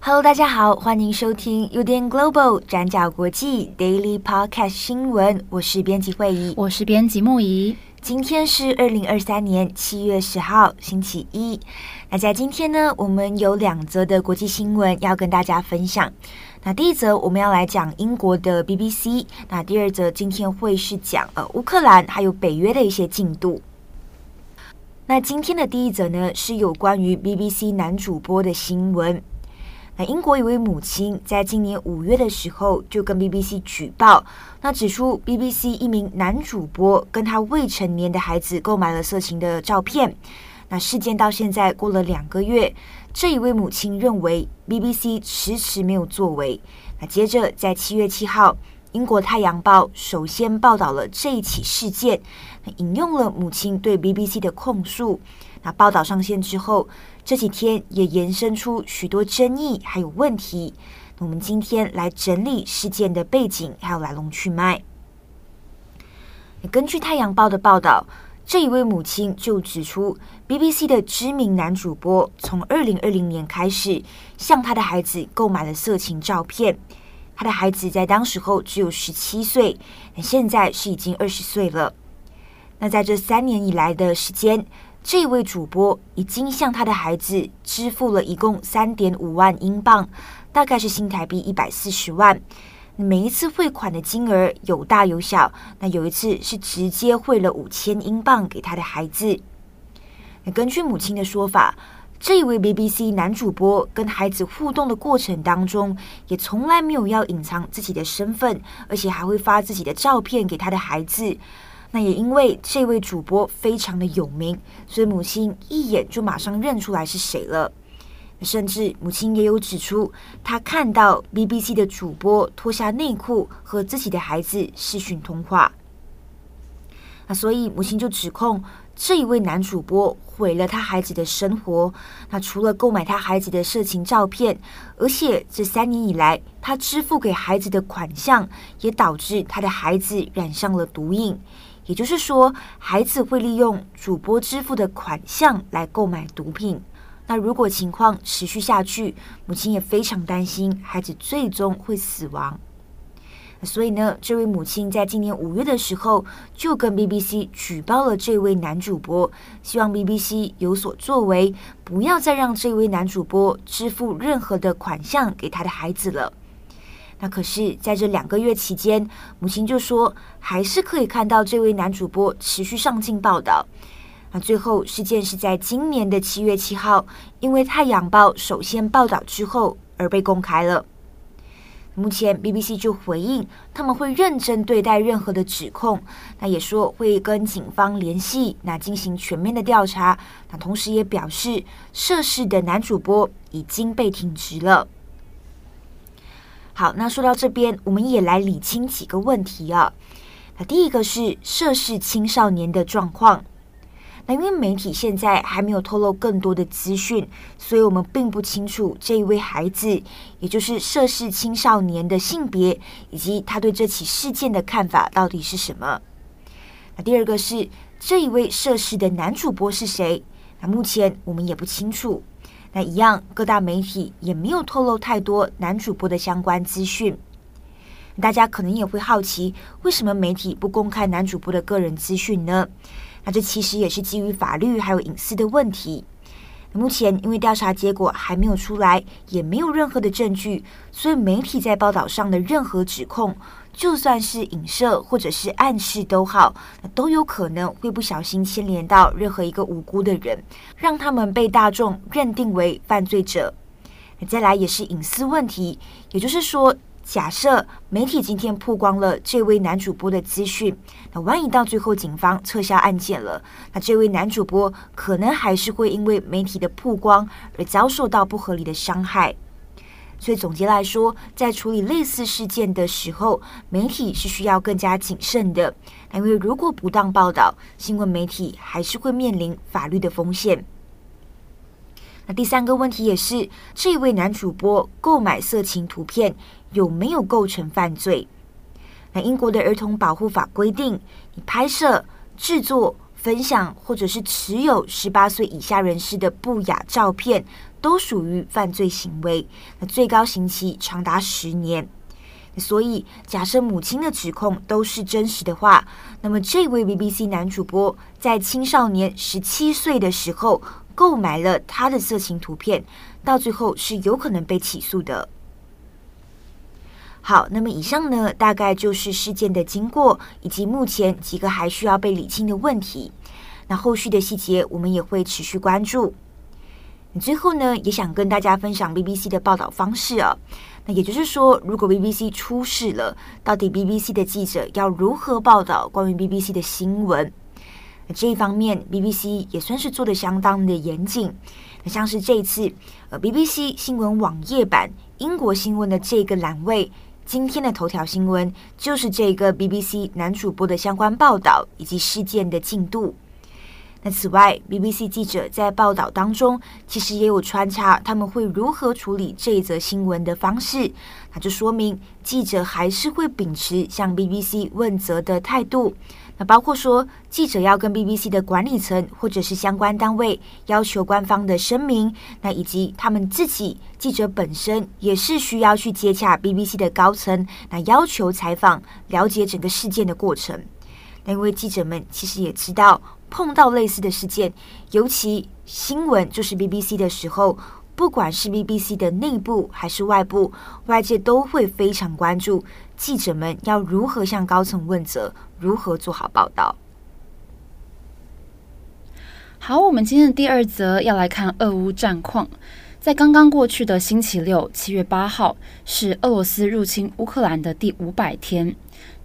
Hello，大家好，欢迎收听 UDN Global 转角国际 Daily Podcast 新闻，我是编辑慧仪，我是编辑木仪。今天是二零二三年七月十号，星期一。那在今天呢，我们有两则的国际新闻要跟大家分享。那第一则我们要来讲英国的 BBC，那第二则今天会是讲呃乌克兰还有北约的一些进度。那今天的第一则呢，是有关于 BBC 男主播的新闻。那英国一位母亲在今年五月的时候就跟 BBC 举报，那指出 BBC 一名男主播跟他未成年的孩子购买了色情的照片。那事件到现在过了两个月，这一位母亲认为 BBC 迟迟没有作为。那接着在七月七号，英国《太阳报》首先报道了这一起事件，引用了母亲对 BBC 的控诉。那报道上线之后，这几天也延伸出许多争议还有问题。那我们今天来整理事件的背景还有来龙去脉。根据《太阳报》的报道，这一位母亲就指出，BBC 的知名男主播从2020年开始向他的孩子购买了色情照片。他的孩子在当时候只有十七岁，现在是已经二十岁了。那在这三年以来的时间，这位主播已经向他的孩子支付了一共三点五万英镑，大概是新台币一百四十万。每一次汇款的金额有大有小，那有一次是直接汇了五千英镑给他的孩子。那根据母亲的说法，这位 BBC 男主播跟孩子互动的过程当中，也从来没有要隐藏自己的身份，而且还会发自己的照片给他的孩子。那也因为这位主播非常的有名，所以母亲一眼就马上认出来是谁了。甚至母亲也有指出，她看到 BBC 的主播脱下内裤和自己的孩子视讯通话。那所以母亲就指控这一位男主播毁了他孩子的生活。那除了购买他孩子的色情照片，而且这三年以来他支付给孩子的款项，也导致他的孩子染上了毒瘾。也就是说，孩子会利用主播支付的款项来购买毒品。那如果情况持续下去，母亲也非常担心孩子最终会死亡。所以呢，这位母亲在今年五月的时候就跟 BBC 举报了这位男主播，希望 BBC 有所作为，不要再让这位男主播支付任何的款项给他的孩子了。那可是，在这两个月期间，母亲就说，还是可以看到这位男主播持续上镜报道。那最后，事件是在今年的七月七号，因为《太阳报》首先报道之后而被公开了。目前，BBC 就回应，他们会认真对待任何的指控。那也说会跟警方联系，那进行全面的调查。那同时也表示，涉事的男主播已经被停职了。好，那说到这边，我们也来理清几个问题啊。那第一个是涉事青少年的状况。那因为媒体现在还没有透露更多的资讯，所以我们并不清楚这一位孩子，也就是涉事青少年的性别，以及他对这起事件的看法到底是什么。那第二个是这一位涉事的男主播是谁？那目前我们也不清楚。那一样，各大媒体也没有透露太多男主播的相关资讯。大家可能也会好奇，为什么媒体不公开男主播的个人资讯呢？那这其实也是基于法律还有隐私的问题。目前因为调查结果还没有出来，也没有任何的证据，所以媒体在报道上的任何指控，就算是影射或者是暗示都好，都有可能会不小心牵连到任何一个无辜的人，让他们被大众认定为犯罪者。再来也是隐私问题，也就是说。假设媒体今天曝光了这位男主播的资讯，那万一到最后警方撤销案件了，那这位男主播可能还是会因为媒体的曝光而遭受到不合理的伤害。所以总结来说，在处理类似事件的时候，媒体是需要更加谨慎的。因为如果不当报道，新闻媒体还是会面临法律的风险。那第三个问题也是，这位男主播购买色情图片有没有构成犯罪？那英国的儿童保护法规定，你拍摄、制作、分享或者是持有十八岁以下人士的不雅照片，都属于犯罪行为。那最高刑期长达十年。所以，假设母亲的指控都是真实的话，那么这位 BBC 男主播在青少年十七岁的时候购买了他的色情图片，到最后是有可能被起诉的。好，那么以上呢，大概就是事件的经过以及目前几个还需要被理清的问题。那后续的细节我们也会持续关注。最后呢，也想跟大家分享 BBC 的报道方式啊。那也就是说，如果 BBC 出事了，到底 BBC 的记者要如何报道关于 BBC 的新闻？那这一方面，BBC 也算是做得相当的严谨。那像是这一次，呃，BBC 新闻网页版英国新闻的这个栏位，今天的头条新闻就是这个 BBC 男主播的相关报道以及事件的进度。那此外，BBC 记者在报道当中，其实也有穿插他们会如何处理这一则新闻的方式。那就说明记者还是会秉持向 BBC 问责的态度。那包括说，记者要跟 BBC 的管理层或者是相关单位要求官方的声明，那以及他们自己记者本身也是需要去接洽 BBC 的高层，那要求采访，了解整个事件的过程。那因为记者们其实也知道。碰到类似的事件，尤其新闻就是 BBC 的时候，不管是 BBC 的内部还是外部，外界都会非常关注记者们要如何向高层问责，如何做好报道。好，我们今天的第二则要来看俄乌战况。在刚刚过去的星期六，七月八号，是俄罗斯入侵乌克兰的第五百天。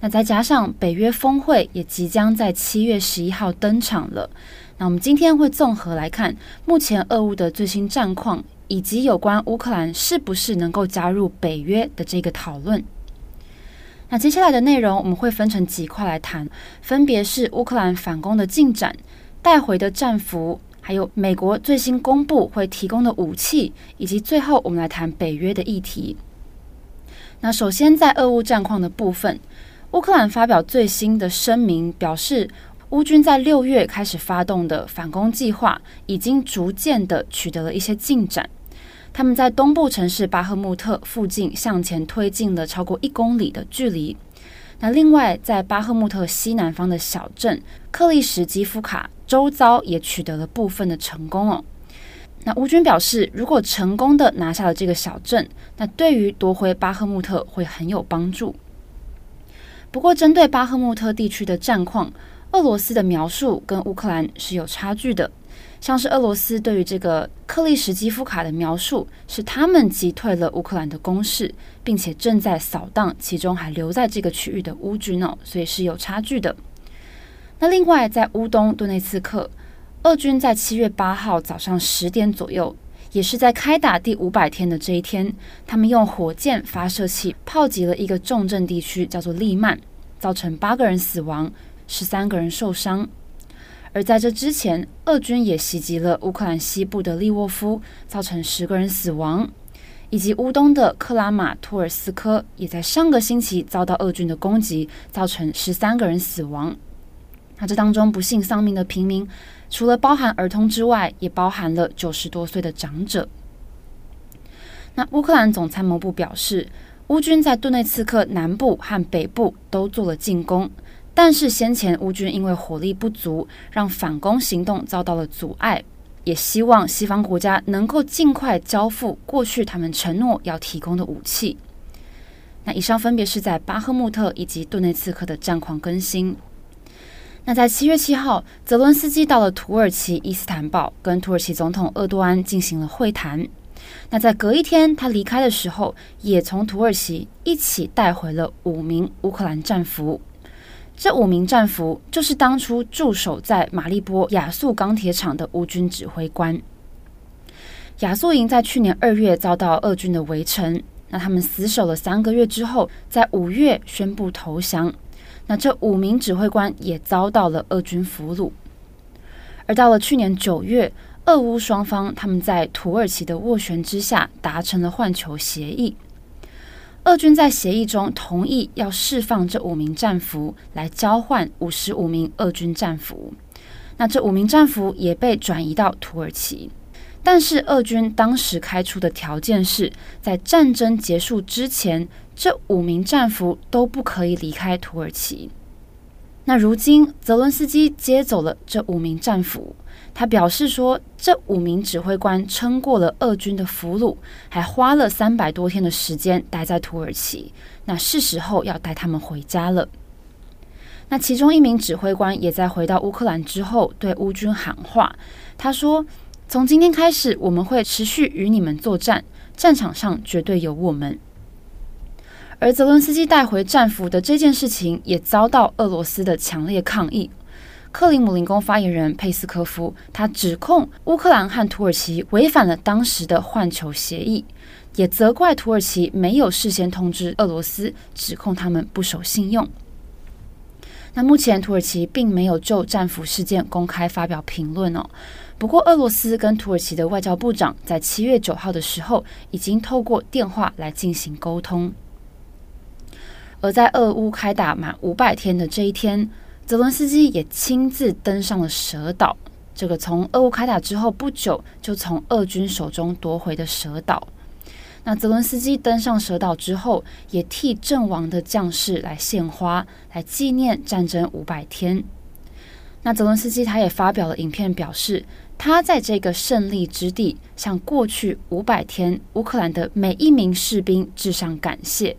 那再加上北约峰会也即将在七月十一号登场了，那我们今天会综合来看目前俄乌的最新战况，以及有关乌克兰是不是能够加入北约的这个讨论。那接下来的内容我们会分成几块来谈，分别是乌克兰反攻的进展、带回的战俘，还有美国最新公布会提供的武器，以及最后我们来谈北约的议题。那首先在俄乌战况的部分。乌克兰发表最新的声明，表示乌军在六月开始发动的反攻计划已经逐渐的取得了一些进展。他们在东部城市巴赫穆特附近向前推进了超过一公里的距离。那另外，在巴赫穆特西南方的小镇克利什基夫卡周遭也取得了部分的成功哦。那乌军表示，如果成功的拿下了这个小镇，那对于夺回巴赫穆特会很有帮助。不过，针对巴赫穆特地区的战况，俄罗斯的描述跟乌克兰是有差距的。像是俄罗斯对于这个克利什基夫卡的描述，是他们击退了乌克兰的攻势，并且正在扫荡其中还留在这个区域的乌军哦，所以是有差距的。那另外，在乌东顿内茨克，俄军在七月八号早上十点左右，也是在开打第五百天的这一天，他们用火箭发射器炮击了一个重镇地区，叫做利曼，造成八个人死亡，十三个人受伤。而在这之前，俄军也袭击了乌克兰西部的利沃夫，造成十个人死亡，以及乌东的克拉马托尔斯科，也在上个星期遭到俄军的攻击，造成十三个人死亡。那这当中不幸丧命的平民，除了包含儿童之外，也包含了九十多岁的长者。那乌克兰总参谋部表示，乌军在顿内茨克南部和北部都做了进攻，但是先前乌军因为火力不足，让反攻行动遭到了阻碍。也希望西方国家能够尽快交付过去他们承诺要提供的武器。那以上分别是在巴赫穆特以及顿内茨克的战况更新。那在七月七号，泽伦斯基到了土耳其伊斯坦堡，跟土耳其总统厄多安进行了会谈。那在隔一天，他离开的时候，也从土耳其一起带回了五名乌克兰战俘。这五名战俘就是当初驻守在马利波亚速钢铁厂的乌军指挥官。亚速营在去年二月遭到俄军的围城，那他们死守了三个月之后，在五月宣布投降。那这五名指挥官也遭到了俄军俘虏。而到了去年九月，俄乌双方他们在土耳其的斡旋之下达成了换囚协议。俄军在协议中同意要释放这五名战俘，来交换五十五名俄军战俘。那这五名战俘也被转移到土耳其。但是俄军当时开出的条件是在战争结束之前，这五名战俘都不可以离开土耳其。那如今泽伦斯基接走了这五名战俘，他表示说，这五名指挥官撑过了俄军的俘虏，还花了三百多天的时间待在土耳其。那是时候要带他们回家了。那其中一名指挥官也在回到乌克兰之后对乌军喊话，他说。从今天开始，我们会持续与你们作战，战场上绝对有我们。而泽伦斯基带回战俘的这件事情也遭到俄罗斯的强烈抗议。克里姆林宫发言人佩斯科夫他指控乌克兰和土耳其违反了当时的换囚协议，也责怪土耳其没有事先通知俄罗斯，指控他们不守信用。那目前土耳其并没有就战俘事件公开发表评论哦。不过，俄罗斯跟土耳其的外交部长在七月九号的时候，已经透过电话来进行沟通。而在俄乌开打满五百天的这一天，泽伦斯基也亲自登上了蛇岛，这个从俄乌开打之后不久就从俄军手中夺回的蛇岛。那泽伦斯基登上蛇岛之后，也替阵亡的将士来献花，来纪念战争五百天。那泽伦斯基他也发表了影片，表示。他在这个胜利之地，向过去五百天乌克兰的每一名士兵致上感谢。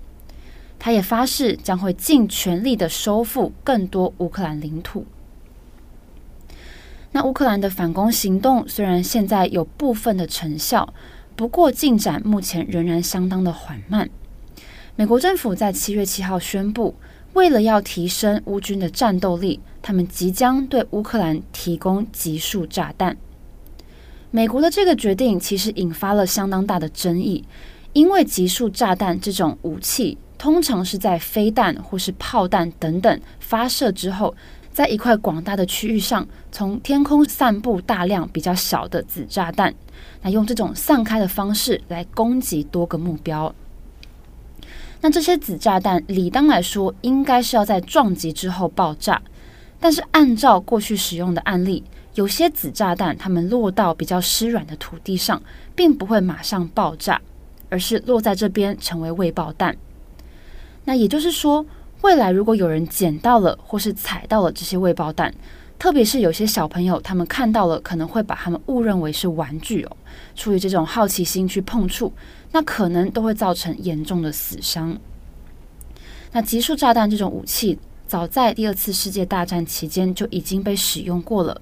他也发誓将会尽全力的收复更多乌克兰领土。那乌克兰的反攻行动虽然现在有部分的成效，不过进展目前仍然相当的缓慢。美国政府在七月七号宣布，为了要提升乌军的战斗力，他们即将对乌克兰提供集束炸弹。美国的这个决定其实引发了相当大的争议，因为集束炸弹这种武器通常是在飞弹或是炮弹等等发射之后，在一块广大的区域上，从天空散布大量比较小的子炸弹，那用这种散开的方式来攻击多个目标。那这些子炸弹理当来说应该是要在撞击之后爆炸，但是按照过去使用的案例。有些子炸弹，它们落到比较湿软的土地上，并不会马上爆炸，而是落在这边成为未爆弹。那也就是说，未来如果有人捡到了或是踩到了这些未爆弹，特别是有些小朋友他们看到了，可能会把他们误认为是玩具哦，出于这种好奇心去碰触，那可能都会造成严重的死伤。那集束炸弹这种武器，早在第二次世界大战期间就已经被使用过了。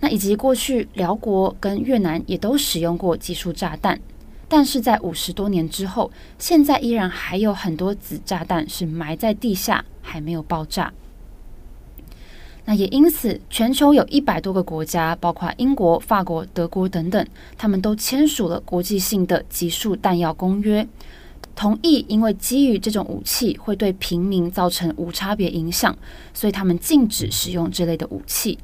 那以及过去辽国跟越南也都使用过集束炸弹，但是在五十多年之后，现在依然还有很多子炸弹是埋在地下还没有爆炸。那也因此，全球有一百多个国家，包括英国、法国、德国等等，他们都签署了国际性的集束弹药公约，同意因为基于这种武器会对平民造成无差别影响，所以他们禁止使用这类的武器。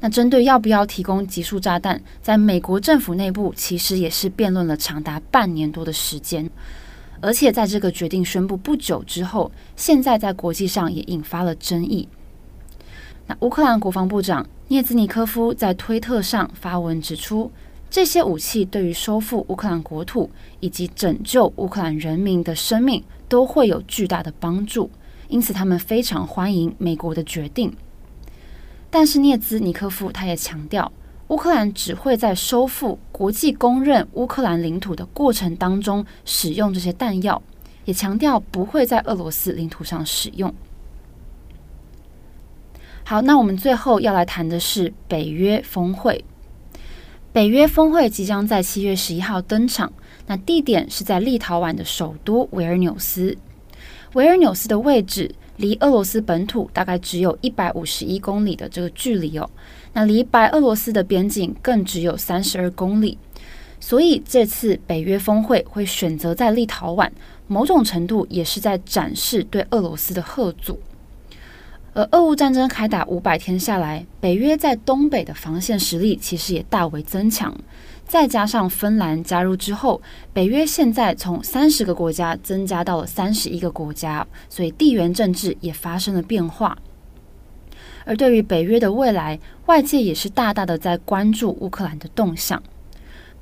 那针对要不要提供集束炸弹，在美国政府内部其实也是辩论了长达半年多的时间，而且在这个决定宣布不久之后，现在在国际上也引发了争议。那乌克兰国防部长涅兹尼科夫在推特上发文指出，这些武器对于收复乌克兰国土以及拯救乌克兰人民的生命都会有巨大的帮助，因此他们非常欢迎美国的决定。但是涅兹尼科夫他也强调，乌克兰只会在收复国际公认乌克兰领土的过程当中使用这些弹药，也强调不会在俄罗斯领土上使用。好，那我们最后要来谈的是北约峰会。北约峰会即将在七月十一号登场，那地点是在立陶宛的首都维尔纽斯。维尔纽斯的位置。离俄罗斯本土大概只有一百五十一公里的这个距离哦，那离白俄罗斯的边境更只有三十二公里，所以这次北约峰会会选择在立陶宛，某种程度也是在展示对俄罗斯的贺阻。而俄乌战争开打五百天下来，北约在东北的防线实力其实也大为增强。再加上芬兰加入之后，北约现在从三十个国家增加到了三十一个国家，所以地缘政治也发生了变化。而对于北约的未来，外界也是大大的在关注乌克兰的动向。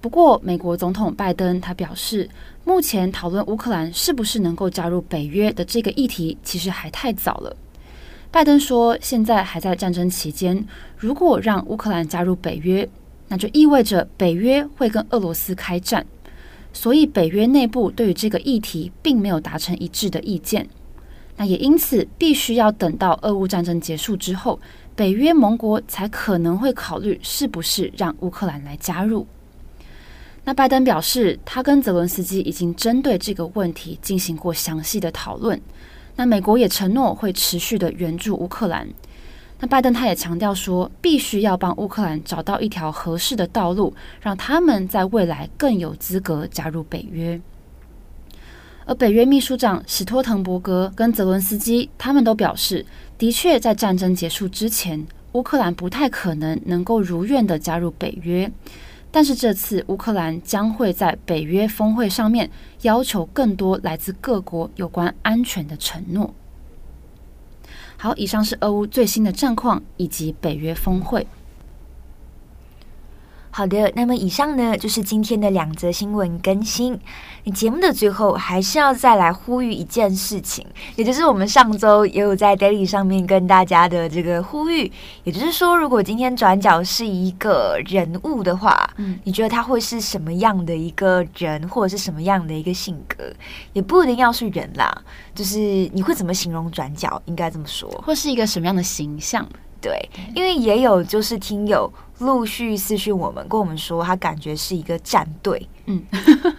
不过，美国总统拜登他表示，目前讨论乌克兰是不是能够加入北约的这个议题，其实还太早了。拜登说，现在还在战争期间，如果让乌克兰加入北约，那就意味着北约会跟俄罗斯开战，所以北约内部对于这个议题并没有达成一致的意见。那也因此必须要等到俄乌战争结束之后，北约盟国才可能会考虑是不是让乌克兰来加入。那拜登表示，他跟泽伦斯基已经针对这个问题进行过详细的讨论。那美国也承诺会持续的援助乌克兰。那拜登他也强调说，必须要帮乌克兰找到一条合适的道路，让他们在未来更有资格加入北约。而北约秘书长史托滕伯格跟泽伦斯基他们都表示，的确在战争结束之前，乌克兰不太可能能够如愿的加入北约。但是这次乌克兰将会在北约峰会上面要求更多来自各国有关安全的承诺。好，以上是俄乌最新的战况以及北约峰会。好的，那么以上呢就是今天的两则新闻更新。你节目的最后还是要再来呼吁一件事情，也就是我们上周也有在 Daily 上面跟大家的这个呼吁，也就是说，如果今天转角是一个人物的话，嗯，你觉得他会是什么样的一个人，或者是什么样的一个性格？也不一定要是人啦，就是你会怎么形容转角？应该这么说，或是一个什么样的形象？对，因为也有就是听友陆续私讯我们，跟我们说他感觉是一个战队，嗯，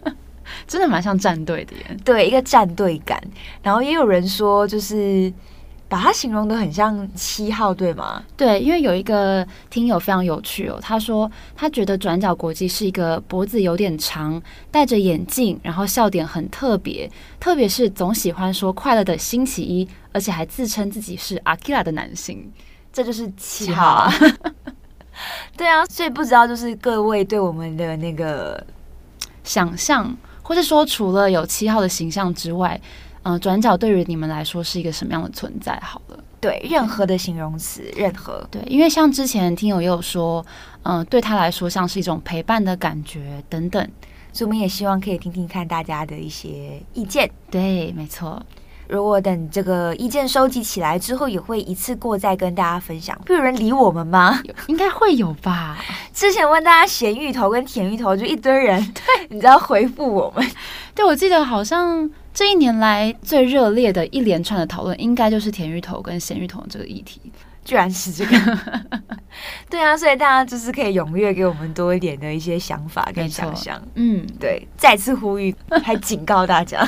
真的蛮像战队的耶，对，一个战队感。然后也有人说，就是把它形容的很像七号，对吗？对，因为有一个听友非常有趣哦，他说他觉得转角国际是一个脖子有点长，戴着眼镜，然后笑点很特别，特别是总喜欢说快乐的星期一，而且还自称自己是阿基拉的男性。这就是七号啊，对啊，所以不知道就是各位对我们的那个想象，或者说除了有七号的形象之外，嗯、呃，转角对于你们来说是一个什么样的存在？好了，对，任何的形容词，任何对，因为像之前听友也有说，嗯、呃，对他来说像是一种陪伴的感觉等等，所以我们也希望可以听听看大家的一些意见。对，没错。如果等这个意见收集起来之后，也会一次过再跟大家分享。会有人理我们吗？应该会有吧。之前问大家咸芋头跟甜芋头，就一堆人对，你知道回复我们。对，我记得好像这一年来最热烈的一连串的讨论，应该就是甜芋头跟咸芋头这个议题。居然是这个。对啊，所以大家就是可以踊跃给我们多一点的一些想法跟想象。嗯，对，再次呼吁，还警告大家。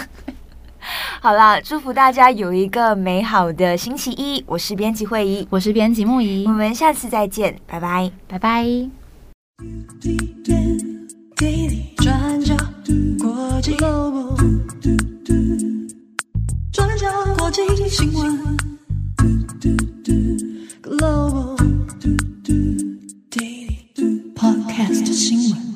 好啦，祝福大家有一个美好的星期一。我是编辑慧怡，我是编辑木仪，我们下次再见，拜拜，拜拜。转角，转角，Global Podcast 新闻。